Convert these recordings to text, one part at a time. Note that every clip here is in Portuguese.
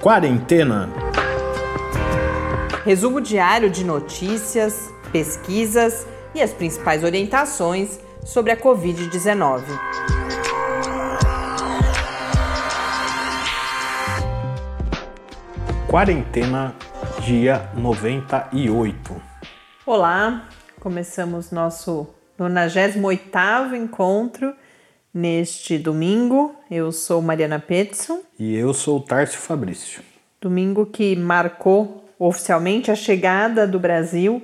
Quarentena. Resumo diário de notícias, pesquisas e as principais orientações sobre a Covid-19. Quarentena, dia 98. Olá, começamos nosso 98º encontro neste domingo. Eu sou Mariana Petson. E eu sou Tárcio Fabrício. Domingo que marcou oficialmente a chegada do Brasil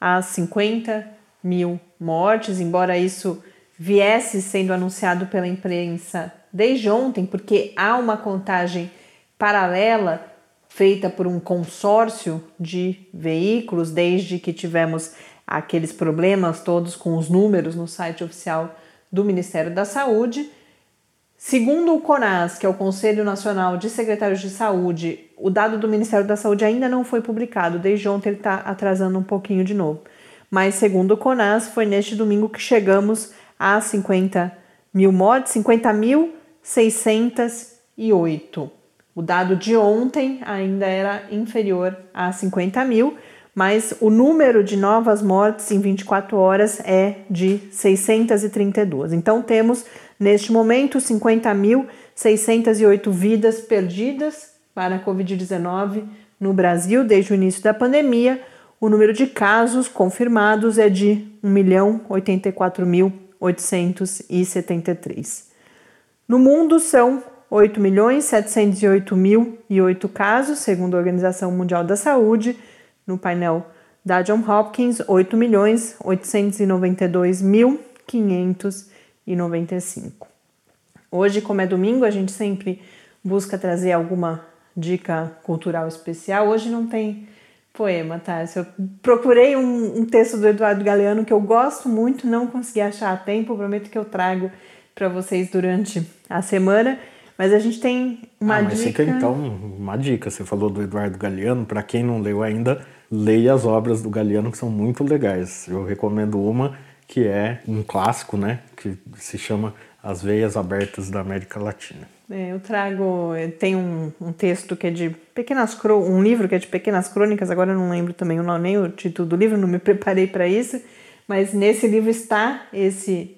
a 50 mil mortes, embora isso viesse sendo anunciado pela imprensa desde ontem, porque há uma contagem paralela feita por um consórcio de veículos, desde que tivemos aqueles problemas todos com os números no site oficial do Ministério da Saúde. Segundo o CONAS, que é o Conselho Nacional de Secretários de Saúde, o dado do Ministério da Saúde ainda não foi publicado, desde ontem ele está atrasando um pouquinho de novo. Mas, segundo o CONAS, foi neste domingo que chegamos a 50 mil mortes, 50.608. O dado de ontem ainda era inferior a 50 mil, mas o número de novas mortes em 24 horas é de 632. Então temos neste momento 50.608 vidas perdidas para a Covid-19 no Brasil desde o início da pandemia. O número de casos confirmados é de 1.084.873. No mundo são 8.708.008 casos, segundo a Organização Mundial da Saúde no painel da John Hopkins, 8 milhões 892.595. Hoje, como é domingo, a gente sempre busca trazer alguma dica cultural especial. Hoje não tem poema, tá? Eu procurei um, um, texto do Eduardo Galeano que eu gosto muito, não consegui achar a tempo, prometo que eu trago para vocês durante a semana. Mas a gente tem uma ah, mas dica. Fica então uma dica. Você falou do Eduardo Galeano. Para quem não leu ainda, leia as obras do Galeano que são muito legais. Eu recomendo uma que é um clássico, né? Que se chama As Veias Abertas da América Latina. É, eu trago, tem um, um, texto que é de pequenas um livro que é de pequenas crônicas. Agora eu não lembro também o nem o título do livro, não me preparei para isso. Mas nesse livro está esse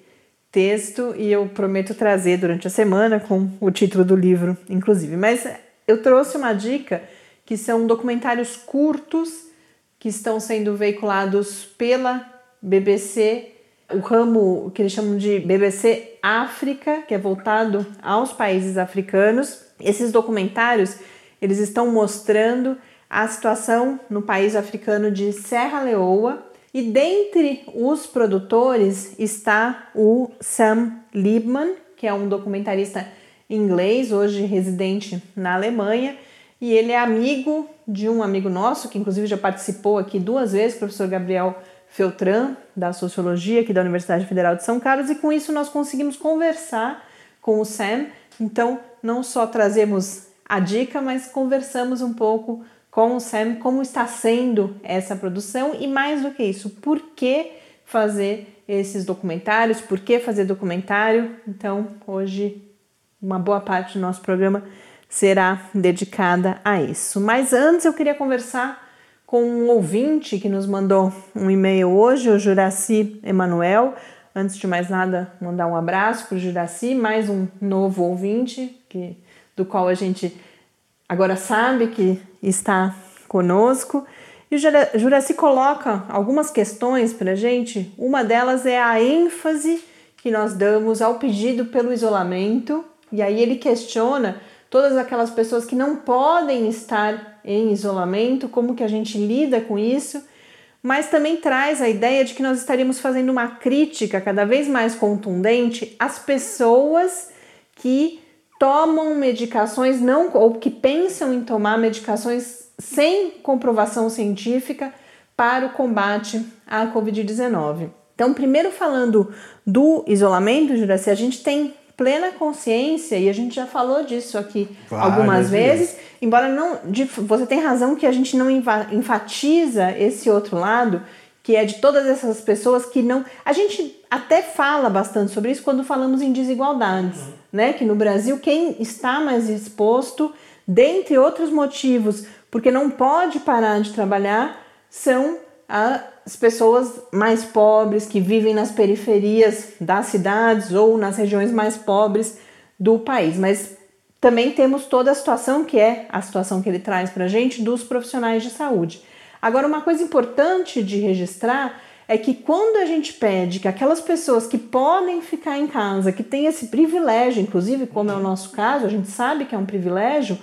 texto e eu prometo trazer durante a semana com o título do livro, inclusive. Mas eu trouxe uma dica que são documentários curtos que estão sendo veiculados pela BBC, o ramo que eles chamam de BBC África, que é voltado aos países africanos. Esses documentários, eles estão mostrando a situação no país africano de Serra Leoa, e dentre os produtores está o Sam Liebman, que é um documentarista inglês, hoje residente na Alemanha, e ele é amigo de um amigo nosso, que inclusive já participou aqui duas vezes, professor Gabriel Feltran, da Sociologia, aqui da Universidade Federal de São Carlos, e com isso nós conseguimos conversar com o Sam. Então, não só trazemos a dica, mas conversamos um pouco com o Sam como está sendo essa produção e mais do que isso, por que fazer esses documentários, por que fazer documentário. Então, hoje uma boa parte do nosso programa será dedicada a isso. Mas antes eu queria conversar com um ouvinte que nos mandou um e-mail hoje, o Juraci Emanuel. Antes de mais nada, mandar um abraço para o Juraci, mais um novo ouvinte que, do qual a gente agora sabe que está conosco. E o Juraci coloca algumas questões para a gente. Uma delas é a ênfase que nós damos ao pedido pelo isolamento. E aí ele questiona todas aquelas pessoas que não podem estar em isolamento, como que a gente lida com isso, mas também traz a ideia de que nós estaríamos fazendo uma crítica cada vez mais contundente às pessoas que tomam medicações não ou que pensam em tomar medicações sem comprovação científica para o combate à COVID-19. Então, primeiro falando do isolamento, Juraci, a gente tem plena consciência e a gente já falou disso aqui Várias algumas vezes, vezes, embora não de, você tem razão que a gente não enfatiza esse outro lado que é de todas essas pessoas que não. A gente até fala bastante sobre isso quando falamos em desigualdades, uhum. né? Que no Brasil quem está mais exposto dentre outros motivos, porque não pode parar de trabalhar, são as pessoas mais pobres que vivem nas periferias das cidades ou nas regiões mais pobres do país. Mas também temos toda a situação que é a situação que ele traz para a gente dos profissionais de saúde. Agora, uma coisa importante de registrar é que quando a gente pede que aquelas pessoas que podem ficar em casa, que têm esse privilégio, inclusive como é o nosso caso, a gente sabe que é um privilégio,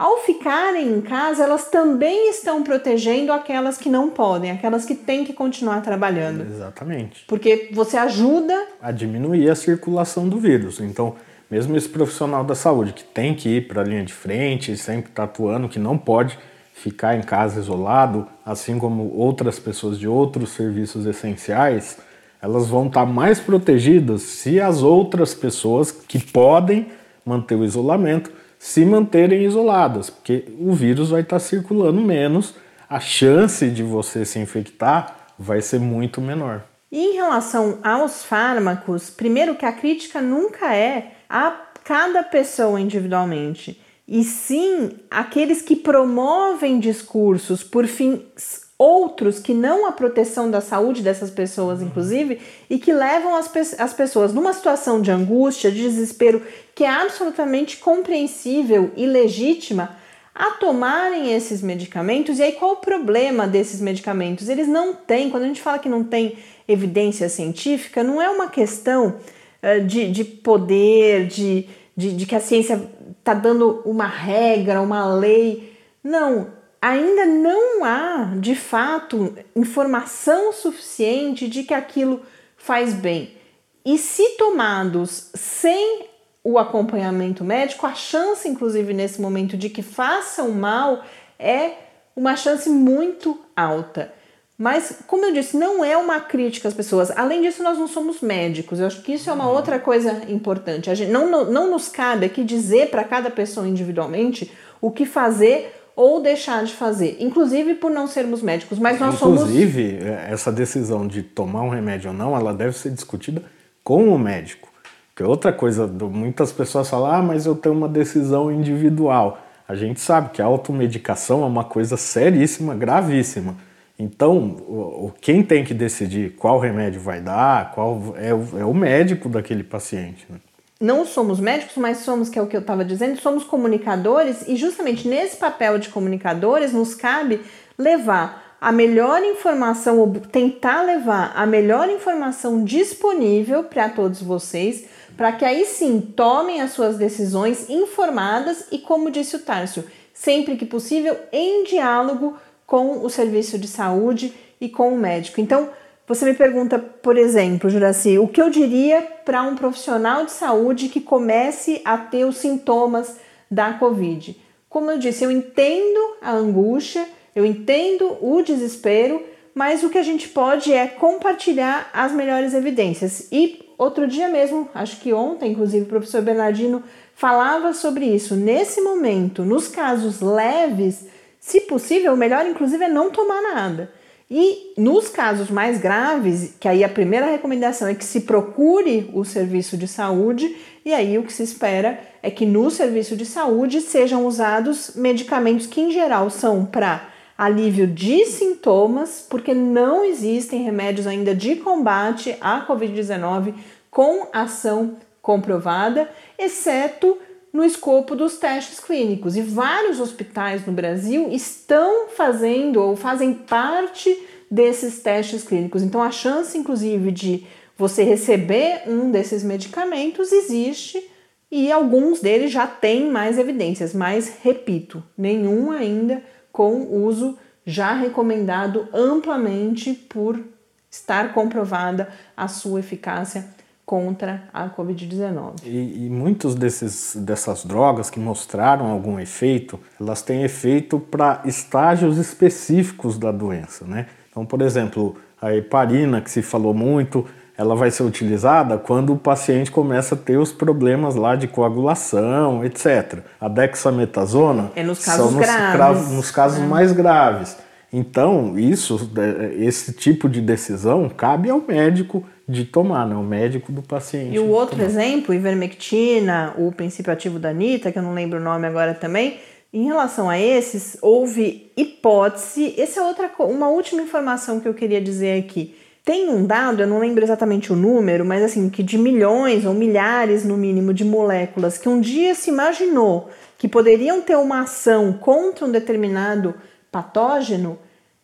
ao ficarem em casa, elas também estão protegendo aquelas que não podem, aquelas que têm que continuar trabalhando. Exatamente. Porque você ajuda a diminuir a circulação do vírus. Então, mesmo esse profissional da saúde que tem que ir para a linha de frente, sempre está atuando, que não pode ficar em casa isolado, assim como outras pessoas de outros serviços essenciais, elas vão estar tá mais protegidas se as outras pessoas que podem manter o isolamento se manterem isoladas, porque o vírus vai estar circulando menos, a chance de você se infectar vai ser muito menor. E em relação aos fármacos, primeiro que a crítica nunca é a cada pessoa individualmente, e sim aqueles que promovem discursos por fins outros que não a proteção da saúde dessas pessoas, inclusive, e que levam as, pe as pessoas numa situação de angústia, de desespero, que é absolutamente compreensível e legítima, a tomarem esses medicamentos. E aí, qual o problema desses medicamentos? Eles não têm, quando a gente fala que não tem evidência científica, não é uma questão uh, de, de poder, de, de, de que a ciência está dando uma regra, uma lei. Não, ainda não há, de fato, informação suficiente de que aquilo faz bem. E se tomados sem o acompanhamento médico, a chance, inclusive nesse momento, de que façam mal é uma chance muito alta. Mas, como eu disse, não é uma crítica às pessoas. Além disso, nós não somos médicos. Eu acho que isso é uma outra coisa importante. A gente, não, não, não nos cabe aqui dizer para cada pessoa individualmente o que fazer ou deixar de fazer, inclusive por não sermos médicos, mas nós inclusive, somos. Inclusive, essa decisão de tomar um remédio ou não, ela deve ser discutida com o médico. Porque outra coisa, muitas pessoas falam, ah, mas eu tenho uma decisão individual. A gente sabe que a automedicação é uma coisa seríssima, gravíssima. Então, quem tem que decidir qual remédio vai dar, qual é o, é médico daquele paciente. Né? Não somos médicos, mas somos, que é o que eu estava dizendo, somos comunicadores e justamente nesse papel de comunicadores nos cabe levar a melhor informação, ou tentar levar a melhor informação disponível para todos vocês, para que aí sim tomem as suas decisões informadas e, como disse o Tárcio, sempre que possível, em diálogo com o serviço de saúde e com o médico. Então, você me pergunta, por exemplo, Juraci, o que eu diria para um profissional de saúde que comece a ter os sintomas da Covid? Como eu disse, eu entendo a angústia, eu entendo o desespero, mas o que a gente pode é compartilhar as melhores evidências. E outro dia mesmo, acho que ontem, inclusive, o professor Bernardino falava sobre isso. Nesse momento, nos casos leves, se possível, o melhor, inclusive, é não tomar nada. E nos casos mais graves, que aí a primeira recomendação é que se procure o serviço de saúde, e aí o que se espera é que no serviço de saúde sejam usados medicamentos que em geral são para alívio de sintomas, porque não existem remédios ainda de combate à Covid-19 com ação comprovada, exceto no escopo dos testes clínicos. E vários hospitais no Brasil estão fazendo ou fazem parte desses testes clínicos. Então, a chance, inclusive, de você receber um desses medicamentos existe e alguns deles já têm mais evidências, mas repito, nenhum ainda com uso já recomendado amplamente por estar comprovada a sua eficácia contra a Covid-19. E, e desses, dessas drogas que mostraram algum efeito, elas têm efeito para estágios específicos da doença, né? Então, por exemplo, a heparina, que se falou muito, ela vai ser utilizada quando o paciente começa a ter os problemas lá de coagulação, etc. A dexametasona é nos casos são nos, graves. nos casos é. mais graves. Então, isso, é, esse tipo de decisão cabe ao médico de tomar, né? O médico do paciente. E o outro tomar. exemplo, ivermectina, o princípio ativo da Anitta, que eu não lembro o nome agora também, em relação a esses, houve hipótese. Essa é outra uma última informação que eu queria dizer aqui. Tem um dado, eu não lembro exatamente o número, mas assim, que de milhões ou milhares no mínimo de moléculas que um dia se imaginou que poderiam ter uma ação contra um determinado patógeno,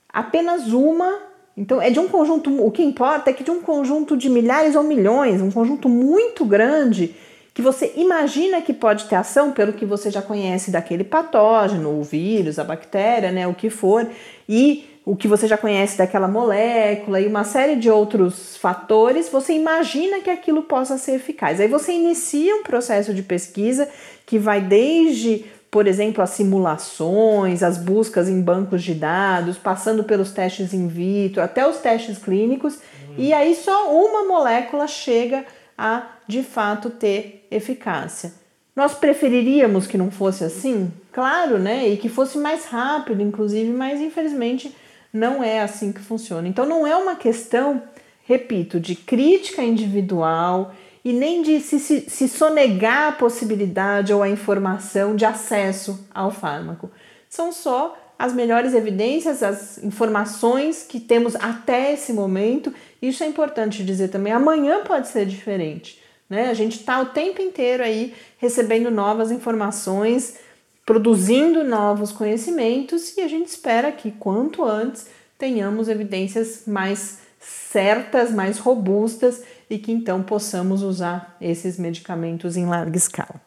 apenas uma. Então, é de um conjunto. O que importa é que de um conjunto de milhares ou milhões, um conjunto muito grande, que você imagina que pode ter ação pelo que você já conhece daquele patógeno, o vírus, a bactéria, né, o que for, e o que você já conhece daquela molécula e uma série de outros fatores, você imagina que aquilo possa ser eficaz. Aí você inicia um processo de pesquisa que vai desde, por exemplo, as simulações, as buscas em bancos de dados, passando pelos testes in vitro, até os testes clínicos, uhum. e aí só uma molécula chega a de fato ter eficácia. Nós preferiríamos que não fosse assim? Claro, né? E que fosse mais rápido, inclusive, mas infelizmente não é assim que funciona. Então não é uma questão, repito, de crítica individual e nem de se, se, se sonegar a possibilidade ou a informação de acesso ao fármaco. São só as melhores evidências, as informações que temos até esse momento. Isso é importante dizer também. Amanhã pode ser diferente. Né? A gente está o tempo inteiro aí recebendo novas informações produzindo novos conhecimentos e a gente espera que quanto antes tenhamos evidências mais certas, mais robustas e que então possamos usar esses medicamentos em larga escala.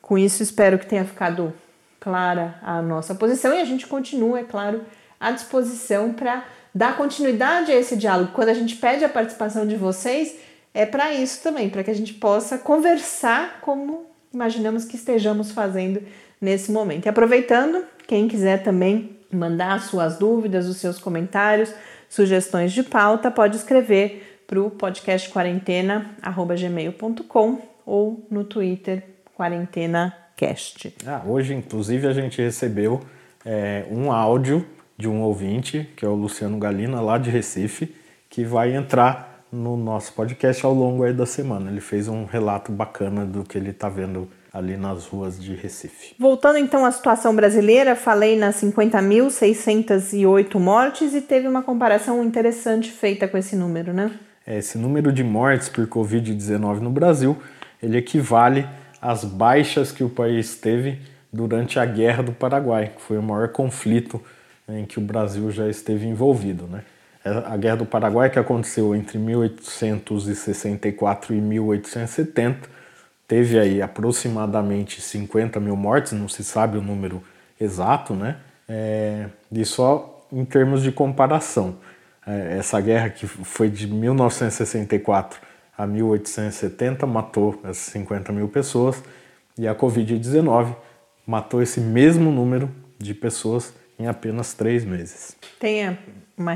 Com isso, espero que tenha ficado clara a nossa posição e a gente continua, é claro, à disposição para dar continuidade a esse diálogo. Quando a gente pede a participação de vocês, é para isso também, para que a gente possa conversar como imaginamos que estejamos fazendo nesse momento. E aproveitando, quem quiser também mandar suas dúvidas, os seus comentários, sugestões de pauta, pode escrever para o podcast quarentena@gmail.com ou no Twitter quarentenacast. Ah, hoje, inclusive, a gente recebeu é, um áudio de um ouvinte, que é o Luciano Galina, lá de Recife, que vai entrar no nosso podcast ao longo da semana. Ele fez um relato bacana do que ele está vendo ali nas ruas de Recife. Voltando então à situação brasileira, falei nas 50.608 mortes e teve uma comparação interessante feita com esse número, né? É, esse número de mortes por Covid-19 no Brasil, ele equivale às baixas que o país teve durante a Guerra do Paraguai, que foi o maior conflito em que o Brasil já esteve envolvido, né? a Guerra do Paraguai, que aconteceu entre 1864 e 1870, teve aí aproximadamente 50 mil mortes, não se sabe o número exato, né? É, e só em termos de comparação, é, essa guerra que foi de 1964 a 1870 matou essas 50 mil pessoas e a Covid-19 matou esse mesmo número de pessoas em apenas três meses. Tem uma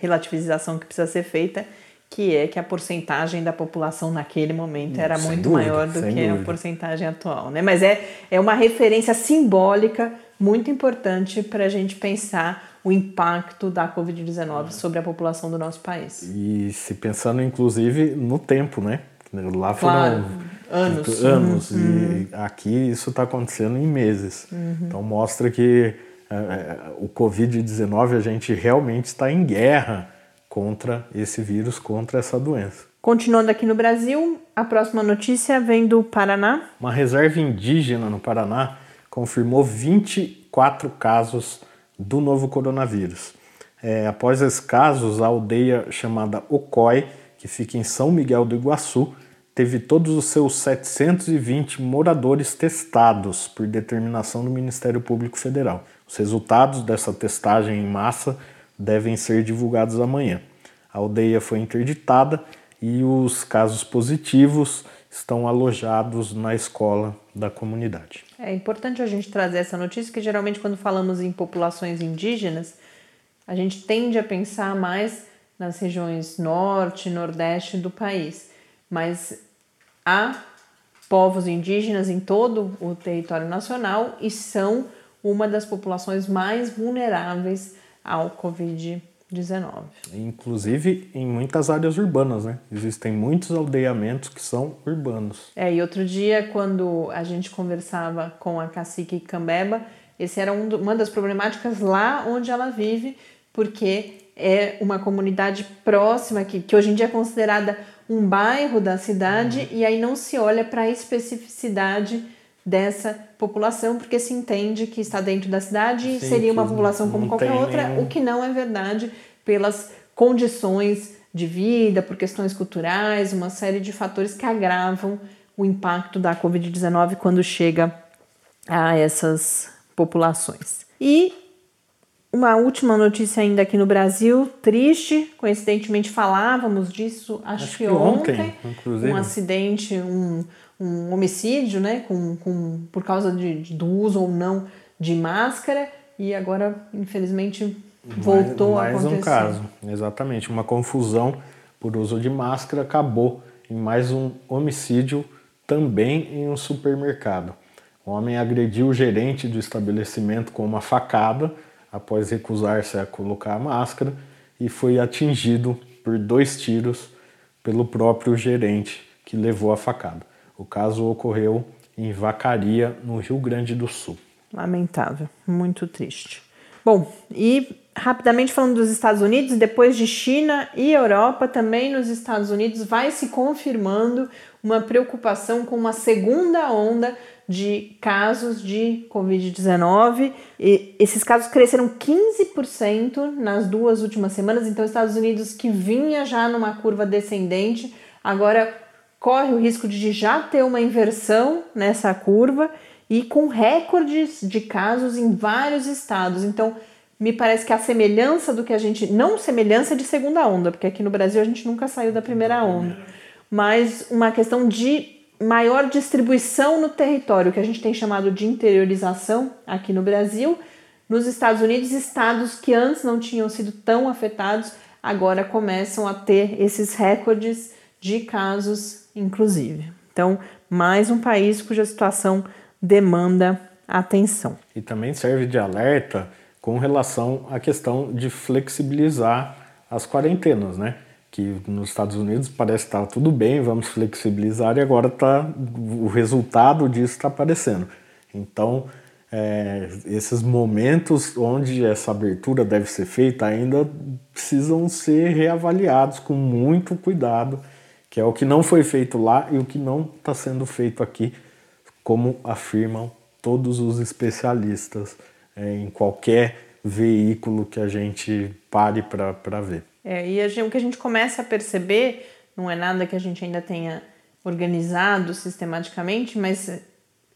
relativização que precisa ser feita, que é que a porcentagem da população naquele momento era sem muito dúvida, maior do que dúvida. a porcentagem atual. Né? Mas é, é uma referência simbólica muito importante para a gente pensar o impacto da Covid-19 sobre a população do nosso país. E se pensando, inclusive, no tempo, né? Lá foram claro, anos. anos uhum. e aqui isso está acontecendo em meses. Uhum. Então mostra que é, o Covid-19 a gente realmente está em guerra contra esse vírus, contra essa doença. Continuando aqui no Brasil, a próxima notícia vem do Paraná. Uma reserva indígena no Paraná confirmou 24 casos do novo coronavírus. É, após esses casos, a aldeia chamada Ocói, que fica em São Miguel do Iguaçu, teve todos os seus 720 moradores testados por determinação do Ministério Público Federal. Os resultados dessa testagem em massa devem ser divulgados amanhã. A aldeia foi interditada e os casos positivos estão alojados na escola da comunidade. É importante a gente trazer essa notícia, que geralmente quando falamos em populações indígenas, a gente tende a pensar mais nas regiões norte e nordeste do país, mas há povos indígenas em todo o território nacional e são uma das populações mais vulneráveis ao Covid-19. Covid-19. Inclusive em muitas áreas urbanas, né? Existem muitos aldeamentos que são urbanos. É, e outro dia, quando a gente conversava com a cacique Cambeba, esse era um, uma das problemáticas lá onde ela vive, porque é uma comunidade próxima, que, que hoje em dia é considerada um bairro da cidade, uhum. e aí não se olha para a especificidade dessa população, porque se entende que está dentro da cidade e seria uma população como qualquer outra, nenhum... o que não é verdade pelas condições de vida, por questões culturais, uma série de fatores que agravam o impacto da Covid-19 quando chega a essas populações. E uma última notícia ainda aqui no Brasil, triste, coincidentemente falávamos disso, acho, acho que, ontem, ontem um acidente, um, um homicídio, né, com, com, por causa de, do uso ou não de máscara, e agora, infelizmente, voltou mais, mais a acontecer. Mais um caso, exatamente, uma confusão por uso de máscara acabou em mais um homicídio também em um supermercado. O homem agrediu o gerente do estabelecimento com uma facada após recusar-se a colocar a máscara e foi atingido por dois tiros pelo próprio gerente que levou a facada. O caso ocorreu em Vacaria, no Rio Grande do Sul. Lamentável, muito triste. Bom, e rapidamente falando dos Estados Unidos, depois de China e Europa, também nos Estados Unidos vai se confirmando uma preocupação com uma segunda onda de casos de Covid-19. E esses casos cresceram 15% nas duas últimas semanas. Então, Estados Unidos, que vinha já numa curva descendente, agora corre o risco de já ter uma inversão nessa curva e com recordes de casos em vários estados. Então, me parece que a semelhança do que a gente. Não semelhança de segunda onda, porque aqui no Brasil a gente nunca saiu da primeira onda, mas uma questão de maior distribuição no território, que a gente tem chamado de interiorização aqui no Brasil. Nos Estados Unidos, estados que antes não tinham sido tão afetados agora começam a ter esses recordes de casos, inclusive. Então, mais um país cuja situação demanda atenção. E também serve de alerta com relação à questão de flexibilizar as quarentenas, né? que nos Estados Unidos parece estar tudo bem, vamos flexibilizar e agora tá, o resultado disso está aparecendo. Então, é, esses momentos onde essa abertura deve ser feita ainda precisam ser reavaliados com muito cuidado, que é o que não foi feito lá e o que não está sendo feito aqui, como afirmam todos os especialistas é, em qualquer veículo que a gente pare para ver. É, e gente, o que a gente começa a perceber não é nada que a gente ainda tenha organizado sistematicamente, mas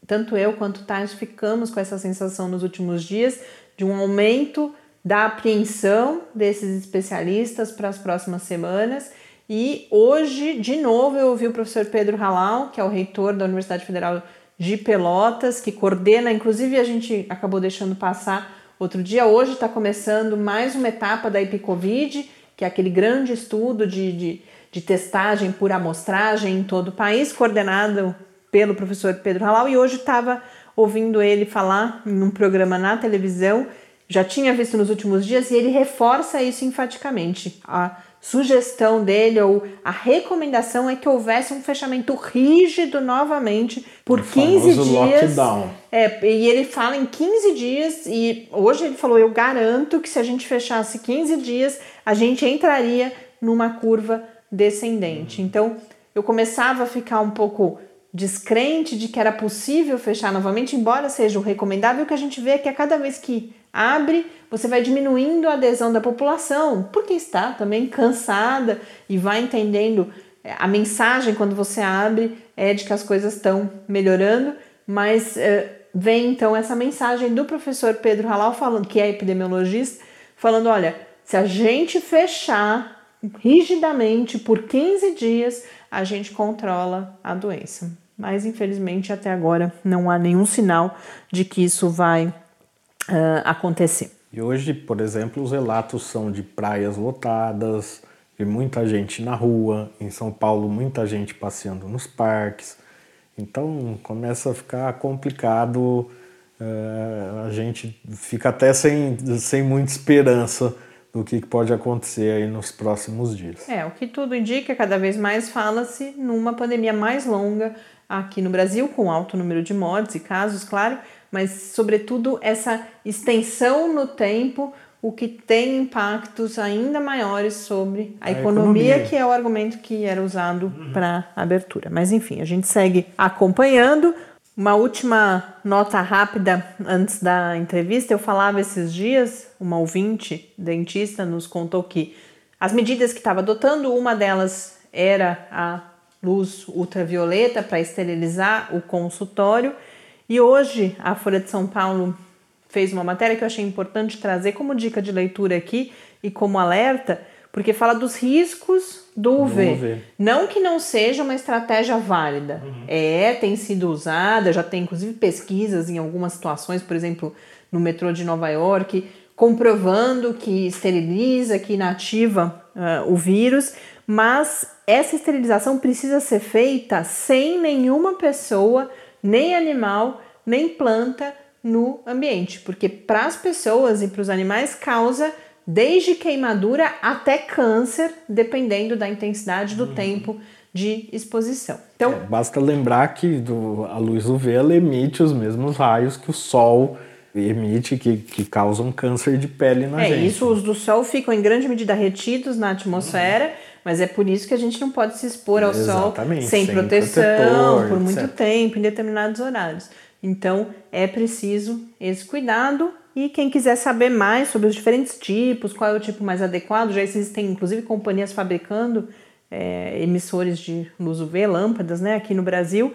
tanto eu quanto Tais ficamos com essa sensação nos últimos dias de um aumento da apreensão desses especialistas para as próximas semanas. E hoje, de novo, eu ouvi o professor Pedro Halal, que é o reitor da Universidade Federal de Pelotas, que coordena, inclusive a gente acabou deixando passar outro dia. Hoje está começando mais uma etapa da IPCOVID que é aquele grande estudo de, de, de testagem por amostragem em todo o país, coordenado pelo professor Pedro Halal, e hoje estava ouvindo ele falar em um programa na televisão, já tinha visto nos últimos dias, e ele reforça isso enfaticamente. A sugestão dele ou a recomendação é que houvesse um fechamento rígido novamente por o 15 dias. Lockdown. É, e ele fala em 15 dias, e hoje ele falou: eu garanto que se a gente fechasse 15 dias, a gente entraria numa curva descendente. Então, eu começava a ficar um pouco descrente de que era possível fechar novamente, embora seja o recomendável, que a gente vê que a cada vez que abre, você vai diminuindo a adesão da população, porque está também cansada e vai entendendo é, a mensagem quando você abre é de que as coisas estão melhorando, mas é, vem então essa mensagem do professor Pedro Halal falando que é epidemiologista, falando, olha, se a gente fechar rigidamente por 15 dias, a gente controla a doença. Mas infelizmente até agora não há nenhum sinal de que isso vai uh, acontecer. E hoje, por exemplo, os relatos são de praias lotadas, de muita gente na rua, em São Paulo, muita gente passeando nos parques. Então começa a ficar complicado, uh, a gente fica até sem, sem muita esperança do que pode acontecer aí nos próximos dias. É, o que tudo indica, cada vez mais fala-se numa pandemia mais longa aqui no Brasil, com alto número de mortes e casos, claro, mas sobretudo essa extensão no tempo, o que tem impactos ainda maiores sobre a, a economia, economia, que é o argumento que era usado uhum. para abertura. Mas enfim, a gente segue acompanhando. Uma última nota rápida antes da entrevista. Eu falava esses dias, uma ouvinte dentista nos contou que as medidas que estava adotando, uma delas era a luz ultravioleta para esterilizar o consultório. E hoje a Folha de São Paulo fez uma matéria que eu achei importante trazer como dica de leitura aqui e como alerta porque fala dos riscos do UV. UV. Não que não seja uma estratégia válida. Uhum. É, tem sido usada, já tem inclusive pesquisas em algumas situações, por exemplo, no metrô de Nova York, comprovando que esteriliza, que inativa uh, o vírus, mas essa esterilização precisa ser feita sem nenhuma pessoa, nem animal, nem planta no ambiente, porque para as pessoas e para os animais causa desde queimadura até câncer, dependendo da intensidade do uhum. tempo de exposição. Então, é, basta lembrar que do, a luz UV emite os mesmos raios que o sol emite que, que causam câncer de pele na é, gente. Isso, os do sol ficam em grande medida retidos na atmosfera, uhum. Mas é por isso que a gente não pode se expor ao Exatamente, sol sem, sem proteção, protetor, por muito etc. tempo, em determinados horários. Então, é preciso esse cuidado e quem quiser saber mais sobre os diferentes tipos, qual é o tipo mais adequado, já existem inclusive companhias fabricando é, emissores de luz UV, lâmpadas, né, aqui no Brasil.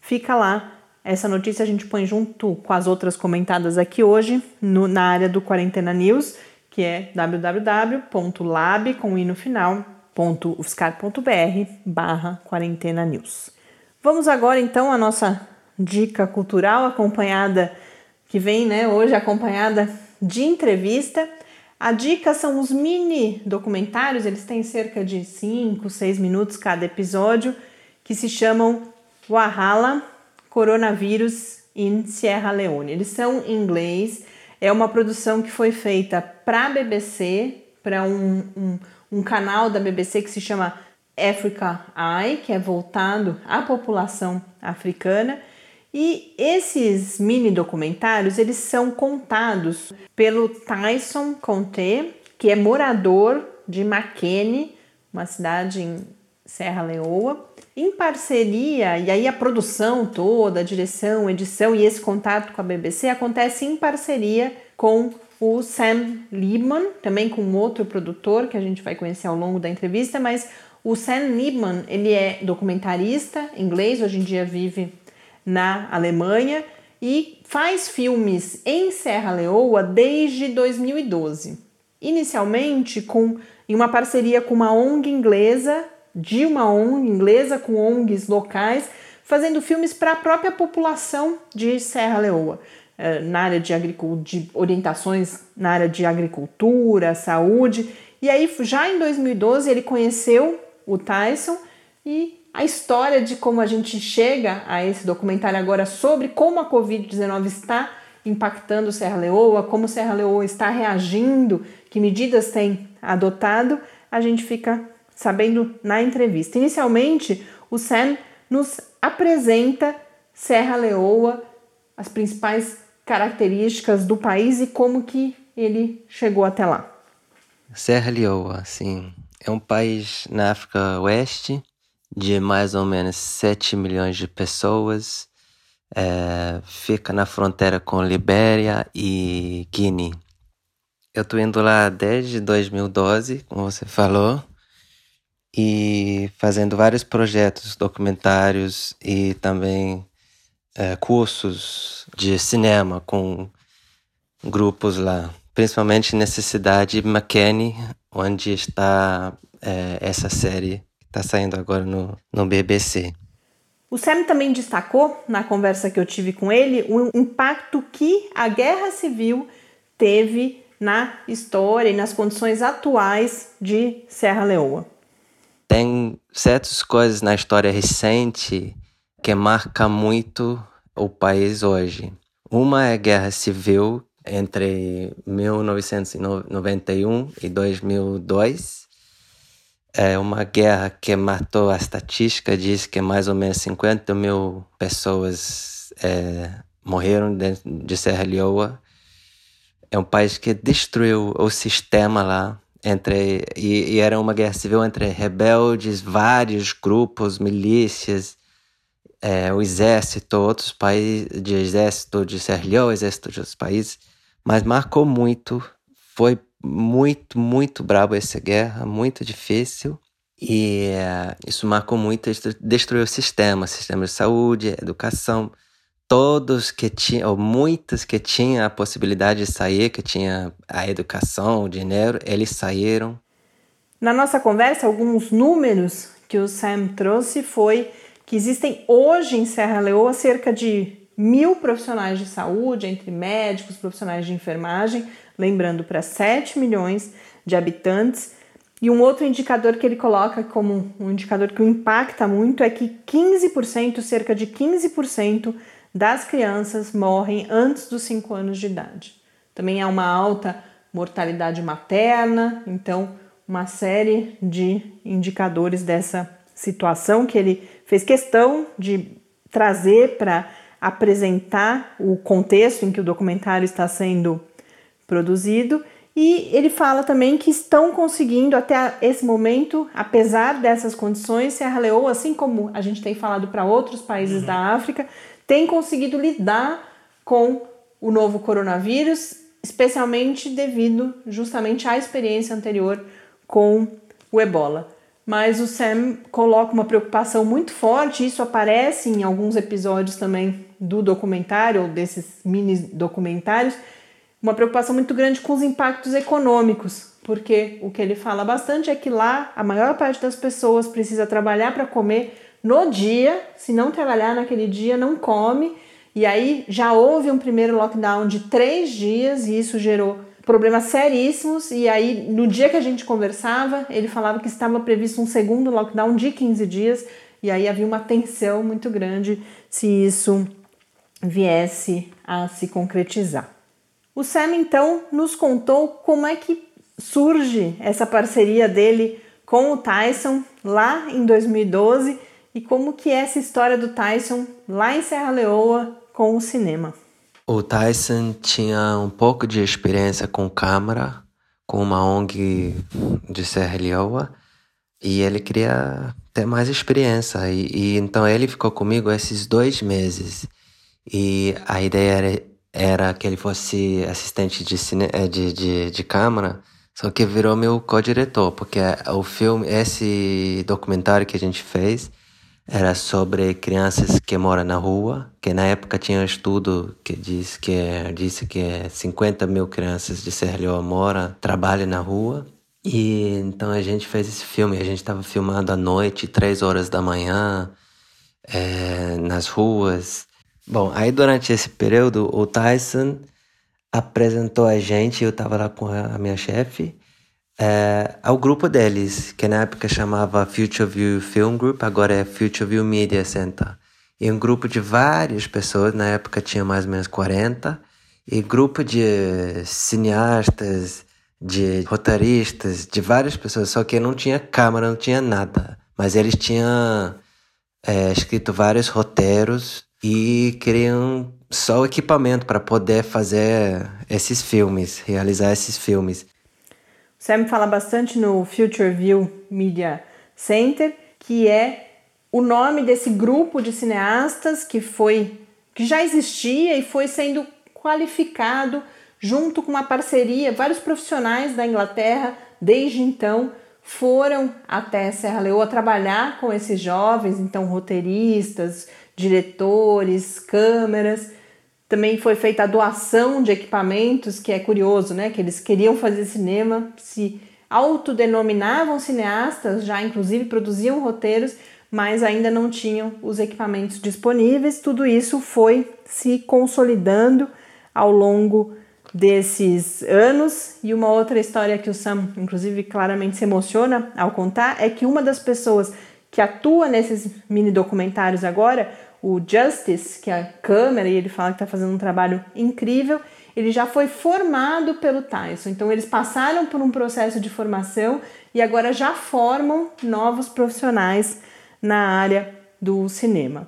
Fica lá. Essa notícia a gente põe junto com as outras comentadas aqui hoje no, na área do Quarentena News, que é www.lab com i no final, barra quarentena news. Vamos agora então à nossa dica cultural acompanhada que vem né, hoje acompanhada de entrevista. A dica são os mini documentários, eles têm cerca de 5, 6 minutos cada episódio, que se chamam Wahala Coronavírus in Sierra Leone. Eles são em inglês, é uma produção que foi feita para a BBC, para um, um, um canal da BBC que se chama Africa Eye, que é voltado à população africana. E esses mini documentários, eles são contados pelo Tyson Conte, que é morador de Makeni, uma cidade em Serra Leoa, em parceria, e aí a produção toda, a direção, edição e esse contato com a BBC acontece em parceria com o Sam Liebman, também com outro produtor que a gente vai conhecer ao longo da entrevista, mas o Sam Liebman, ele é documentarista inglês, hoje em dia vive na Alemanha e faz filmes em Serra Leoa desde 2012. Inicialmente com em uma parceria com uma ONG inglesa, de uma ONG inglesa com ONGs locais, fazendo filmes para a própria população de Serra Leoa, na área de, de orientações na área de agricultura, saúde. E aí, já em 2012, ele conheceu o Tyson e a história de como a gente chega a esse documentário agora sobre como a Covid-19 está impactando Serra Leoa, como Serra Leoa está reagindo, que medidas tem adotado, a gente fica sabendo na entrevista. Inicialmente, o Sam nos apresenta Serra Leoa, as principais características do país e como que ele chegou até lá. Serra Leoa, sim, é um país na África Oeste, de mais ou menos 7 milhões de pessoas. É, fica na fronteira com Libéria e Guiné. Eu estou indo lá desde 2012, como você falou, e fazendo vários projetos documentários e também é, cursos de cinema com grupos lá, principalmente nessa cidade McKinney, onde está é, essa série está saindo agora no, no BBC. O Sam também destacou, na conversa que eu tive com ele, o impacto que a guerra civil teve na história e nas condições atuais de Serra Leoa. Tem certas coisas na história recente que marca muito o país hoje. Uma é a guerra civil entre 1991 e 2002. É uma guerra que matou, a estatística diz que mais ou menos 50 mil pessoas é, morreram de Serra Leoa. É um país que destruiu o sistema lá, entre e, e, era uma guerra civil entre rebeldes, vários grupos, milícias, é, o exército, outros países, de exército de Leoa, exército de outros países, mas marcou muito, foi muito, muito brabo essa guerra, muito difícil. E uh, isso marcou muito, destruiu o sistema, sistema de saúde, educação. Todos que tinham, ou muitos que tinham a possibilidade de sair, que tinham a educação, o dinheiro, eles saíram. Na nossa conversa, alguns números que o Sam trouxe foi que existem hoje em Serra Leoa cerca de mil profissionais de saúde, entre médicos, profissionais de enfermagem, lembrando para 7 milhões de habitantes. E um outro indicador que ele coloca como um indicador que o impacta muito é que 15%, cerca de 15% das crianças morrem antes dos 5 anos de idade. Também há uma alta mortalidade materna, então uma série de indicadores dessa situação que ele fez questão de trazer para apresentar o contexto em que o documentário está sendo produzido. E ele fala também que estão conseguindo até esse momento, apesar dessas condições, Serra Leoa, assim como a gente tem falado para outros países uhum. da África, tem conseguido lidar com o novo coronavírus, especialmente devido justamente à experiência anterior com o ebola mas o Sam coloca uma preocupação muito forte, isso aparece em alguns episódios também do documentário, ou desses mini documentários, uma preocupação muito grande com os impactos econômicos, porque o que ele fala bastante é que lá a maior parte das pessoas precisa trabalhar para comer no dia, se não trabalhar naquele dia, não come, e aí já houve um primeiro lockdown de três dias e isso gerou problemas seríssimos. E aí, no dia que a gente conversava, ele falava que estava previsto um segundo lockdown de 15 dias. E aí havia uma tensão muito grande se isso viesse a se concretizar. O Sam então nos contou como é que surge essa parceria dele com o Tyson lá em 2012 e como que é essa história do Tyson lá em Serra Leoa com o cinema. O Tyson tinha um pouco de experiência com câmera, com uma ONG de Serra Leoa, e ele queria ter mais experiência. E, e, então ele ficou comigo esses dois meses. E a ideia era, era que ele fosse assistente de, cine, eh, de, de, de câmera, só que virou meu co-diretor, porque o filme, esse documentário que a gente fez, era sobre crianças que moram na rua, que na época tinha um estudo que diz que disse que 50 mil crianças de Serra moram, trabalham na rua. E então a gente fez esse filme, a gente estava filmando à noite, três horas da manhã, é, nas ruas. Bom, aí durante esse período o Tyson apresentou a gente, eu estava lá com a minha chefe, é, ao grupo deles, que na época chamava Future View Film Group, agora é Future View Media Center. E um grupo de várias pessoas, na época tinha mais ou menos 40, e grupo de cineastas, de roteiristas, de várias pessoas, só que não tinha câmera, não tinha nada. Mas eles tinham é, escrito vários roteiros e queriam só o equipamento para poder fazer esses filmes, realizar esses filmes. Sam fala bastante no Future View Media Center, que é o nome desse grupo de cineastas que foi que já existia e foi sendo qualificado junto com uma parceria, vários profissionais da Inglaterra desde então foram até Serra Leoa trabalhar com esses jovens, então roteiristas, diretores, câmeras, também foi feita a doação de equipamentos, que é curioso, né? Que eles queriam fazer cinema, se autodenominavam cineastas, já inclusive produziam roteiros, mas ainda não tinham os equipamentos disponíveis. Tudo isso foi se consolidando ao longo desses anos. E uma outra história que o Sam, inclusive, claramente se emociona ao contar é que uma das pessoas que atua nesses mini documentários agora o Justice, que é a câmera, e ele fala que está fazendo um trabalho incrível. ele já foi formado pelo Tyson. Então eles passaram por um processo de formação e agora já formam novos profissionais na área do cinema.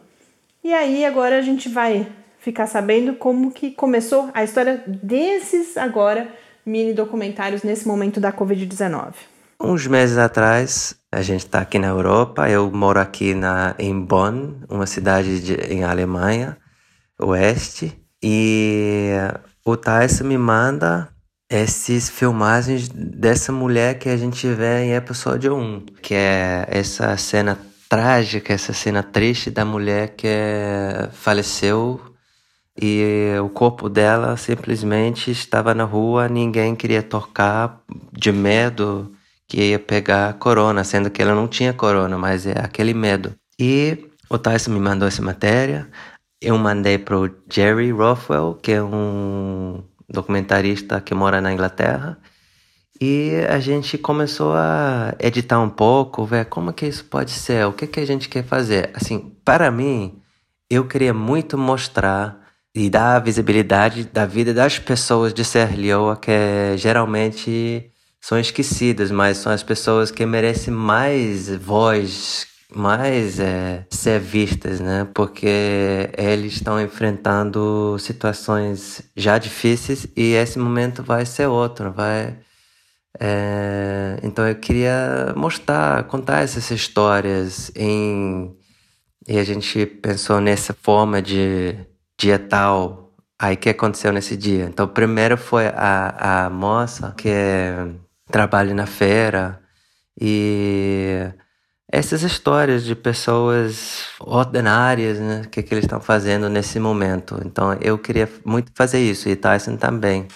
E aí agora a gente vai ficar sabendo como que começou a história desses agora mini documentários nesse momento da Covid-19. Uns meses atrás, a gente está aqui na Europa, eu moro aqui na, em Bonn, uma cidade de, em Alemanha, oeste, e o Tyson me manda essas filmagens dessa mulher que a gente vê em episódio 1, que é essa cena trágica, essa cena triste da mulher que faleceu e o corpo dela simplesmente estava na rua, ninguém queria tocar de medo que ia pegar corona, sendo que ela não tinha corona, mas é aquele medo. E o Tyson me mandou essa matéria, eu mandei para o Jerry Rothwell, que é um documentarista que mora na Inglaterra, e a gente começou a editar um pouco, ver como que isso pode ser, o que que a gente quer fazer. Assim, para mim, eu queria muito mostrar e dar visibilidade da vida das pessoas de Serra Leoa, que geralmente são esquecidas, mas são as pessoas que merecem mais voz, mais é, ser vistas, né? Porque eles estão enfrentando situações já difíceis e esse momento vai ser outro, vai é, então eu queria mostrar, contar essas histórias em e a gente pensou nessa forma de dia tal. Aí que aconteceu nesse dia? Então primeiro foi a, a moça que trabalha na feira e essas histórias de pessoas ordinárias, né? O que, que eles estão fazendo nesse momento. Então eu queria muito fazer isso e Tyson também.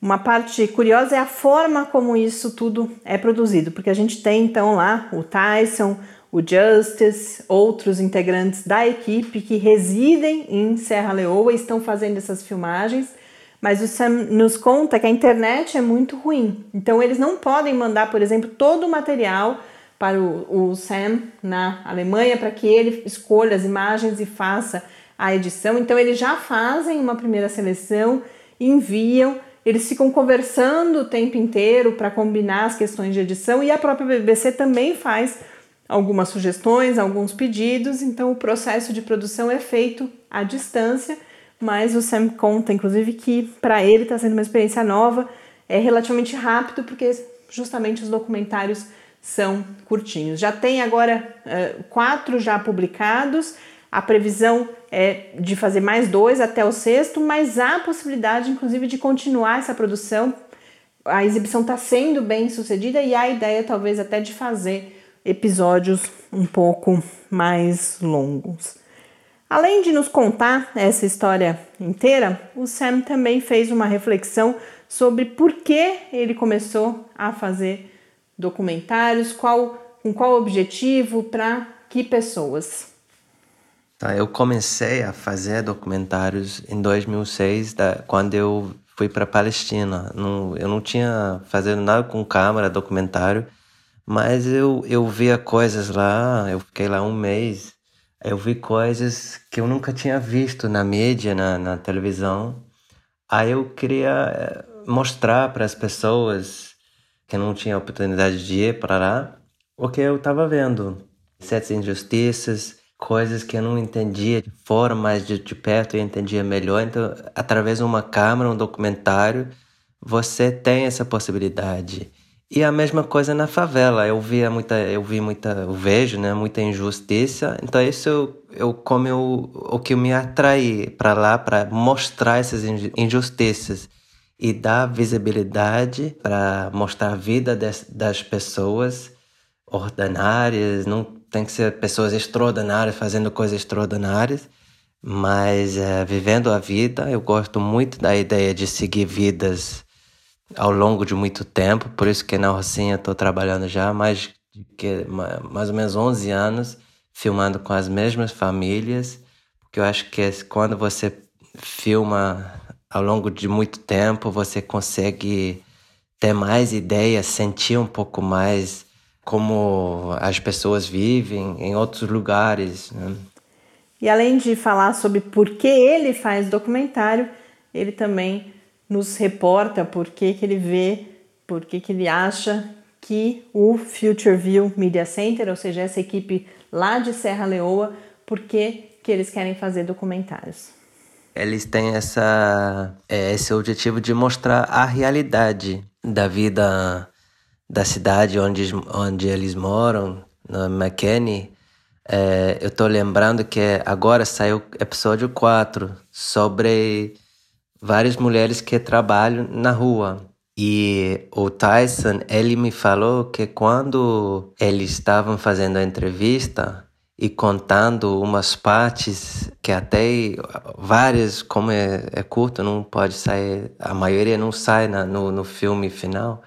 Uma parte curiosa é a forma como isso tudo é produzido, porque a gente tem então lá o Tyson, o Justice, outros integrantes da equipe que residem em Serra Leoa e estão fazendo essas filmagens, mas o Sam nos conta que a internet é muito ruim, então eles não podem mandar, por exemplo, todo o material para o, o Sam na Alemanha para que ele escolha as imagens e faça a edição. Então eles já fazem uma primeira seleção, enviam eles ficam conversando o tempo inteiro para combinar as questões de edição e a própria BBC também faz algumas sugestões, alguns pedidos, então o processo de produção é feito à distância, mas o Sam conta, inclusive, que para ele está sendo uma experiência nova, é relativamente rápido, porque justamente os documentários são curtinhos. Já tem agora uh, quatro já publicados, a previsão é de fazer mais dois até o sexto, mas há a possibilidade, inclusive, de continuar essa produção. A exibição está sendo bem sucedida e há a ideia, talvez, até de fazer episódios um pouco mais longos. Além de nos contar essa história inteira, o Sam também fez uma reflexão sobre por que ele começou a fazer documentários, qual, com qual objetivo, para que pessoas. Tá, eu comecei a fazer documentários em 2006, da, quando eu fui para Palestina. Não, eu não tinha fazendo nada com câmera, documentário, mas eu, eu via coisas lá, eu fiquei lá um mês, eu vi coisas que eu nunca tinha visto na mídia, na, na televisão. Aí eu queria eh, mostrar para as pessoas que não tinham oportunidade de ir para lá o que eu estava vendo. Certas injustiças, coisas que eu não entendia de fora, mas de, de perto eu entendia melhor. Então, através de uma câmera, um documentário, você tem essa possibilidade. E a mesma coisa na favela. Eu via muita, eu vi muita, eu vejo, né, muita injustiça. Então isso eu, eu como eu, o que me atrai para lá para mostrar essas injustiças e dar visibilidade para mostrar a vida des, das pessoas ordinárias, não tem que ser pessoas extraordinárias fazendo coisas extraordinárias, mas é, vivendo a vida, eu gosto muito da ideia de seguir vidas ao longo de muito tempo, por isso que na Rocinha estou trabalhando já mais que mais ou menos 11 anos filmando com as mesmas famílias, porque eu acho que quando você filma ao longo de muito tempo, você consegue ter mais ideias, sentir um pouco mais como as pessoas vivem em outros lugares. Né? E além de falar sobre por que ele faz documentário, ele também nos reporta por que, que ele vê, por que, que ele acha que o Future View Media Center, ou seja, essa equipe lá de Serra Leoa, por que, que eles querem fazer documentários. Eles têm essa, é, esse objetivo de mostrar a realidade da vida da cidade onde, onde eles moram, na McKinney. É, eu tô lembrando que agora saiu episódio 4 sobre várias mulheres que trabalham na rua. E o Tyson, ele me falou que quando eles estavam fazendo a entrevista e contando umas partes que até várias, como é, é curto, não pode sair, a maioria não sai na, no, no filme final,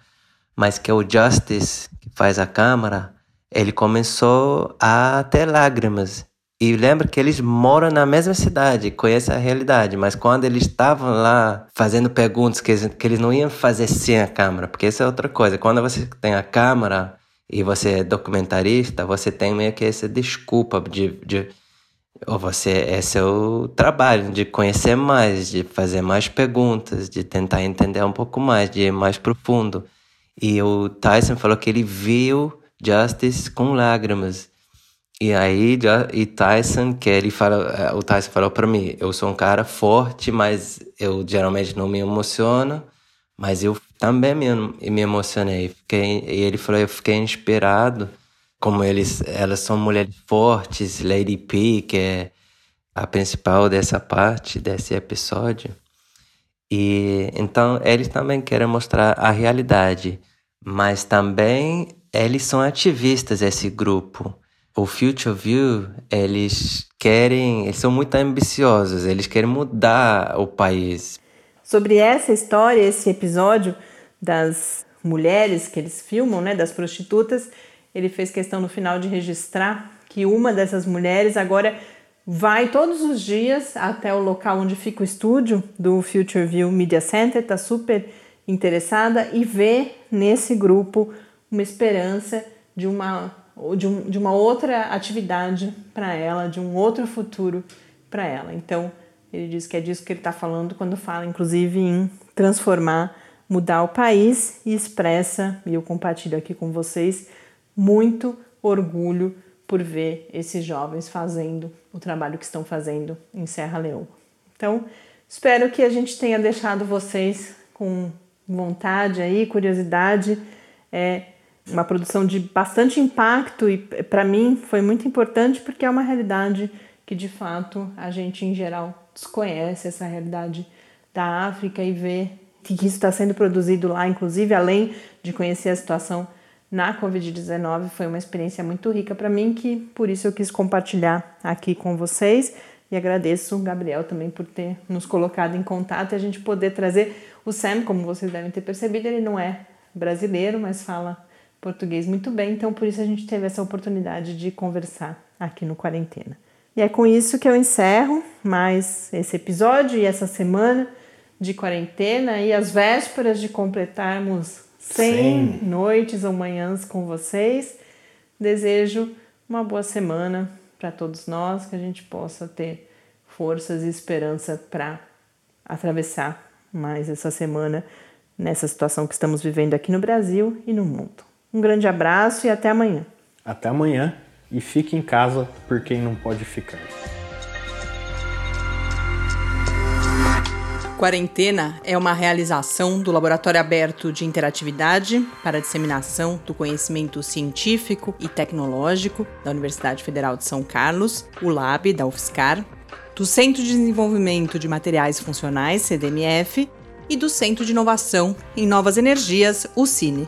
mas que o Justice, que faz a câmera, ele começou a ter lágrimas. E lembra que eles moram na mesma cidade, conhecem a realidade, mas quando eles estavam lá fazendo perguntas que eles, que eles não iam fazer sem a câmera, porque isso é outra coisa. Quando você tem a câmera e você é documentarista, você tem meio que essa desculpa de, de ou você é seu trabalho de conhecer mais, de fazer mais perguntas, de tentar entender um pouco mais, de ir mais profundo. E o Tyson falou que ele viu Justice com lágrimas. E aí, e Tyson, que ele fala, é, o Tyson falou para mim, eu sou um cara forte, mas eu geralmente não me emociono, mas eu também me, me emocionei. Fiquei, e ele falou, eu fiquei inspirado, como eles, elas são mulheres fortes, Lady P, que é a principal dessa parte, desse episódio. E então eles também querem mostrar a realidade, mas também eles são ativistas, esse grupo o Future View, eles querem, eles são muito ambiciosos, eles querem mudar o país. Sobre essa história, esse episódio das mulheres que eles filmam, né, das prostitutas, ele fez questão no final de registrar que uma dessas mulheres agora vai todos os dias até o local onde fica o estúdio do Future View Media Center, está super interessada e vê nesse grupo uma esperança de uma de, um, de uma outra atividade para ela, de um outro futuro para ela. Então, ele diz que é disso que ele está falando quando fala, inclusive, em transformar, mudar o país e expressa, e eu compartilho aqui com vocês, muito orgulho por ver esses jovens fazendo o trabalho que estão fazendo em Serra Leoa. Então, espero que a gente tenha deixado vocês com vontade aí, curiosidade. É, uma produção de bastante impacto e para mim foi muito importante porque é uma realidade que de fato a gente em geral desconhece essa realidade da África e vê que isso está sendo produzido lá, inclusive além de conhecer a situação na Covid-19, foi uma experiência muito rica para mim que por isso eu quis compartilhar aqui com vocês. E agradeço Gabriel também por ter nos colocado em contato e a gente poder trazer o Sam, como vocês devem ter percebido, ele não é brasileiro, mas fala português muito bem, então por isso a gente teve essa oportunidade de conversar aqui no Quarentena. E é com isso que eu encerro mais esse episódio e essa semana de quarentena e as vésperas de completarmos 100 Sim. noites ou manhãs com vocês. Desejo uma boa semana para todos nós, que a gente possa ter forças e esperança para atravessar mais essa semana nessa situação que estamos vivendo aqui no Brasil e no mundo. Um grande abraço e até amanhã. Até amanhã e fique em casa por quem não pode ficar. Quarentena é uma realização do Laboratório Aberto de Interatividade para a Disseminação do Conhecimento Científico e Tecnológico da Universidade Federal de São Carlos, o LAB da UFSCar, do Centro de Desenvolvimento de Materiais Funcionais, CDMF, e do Centro de Inovação em Novas Energias, o CINE.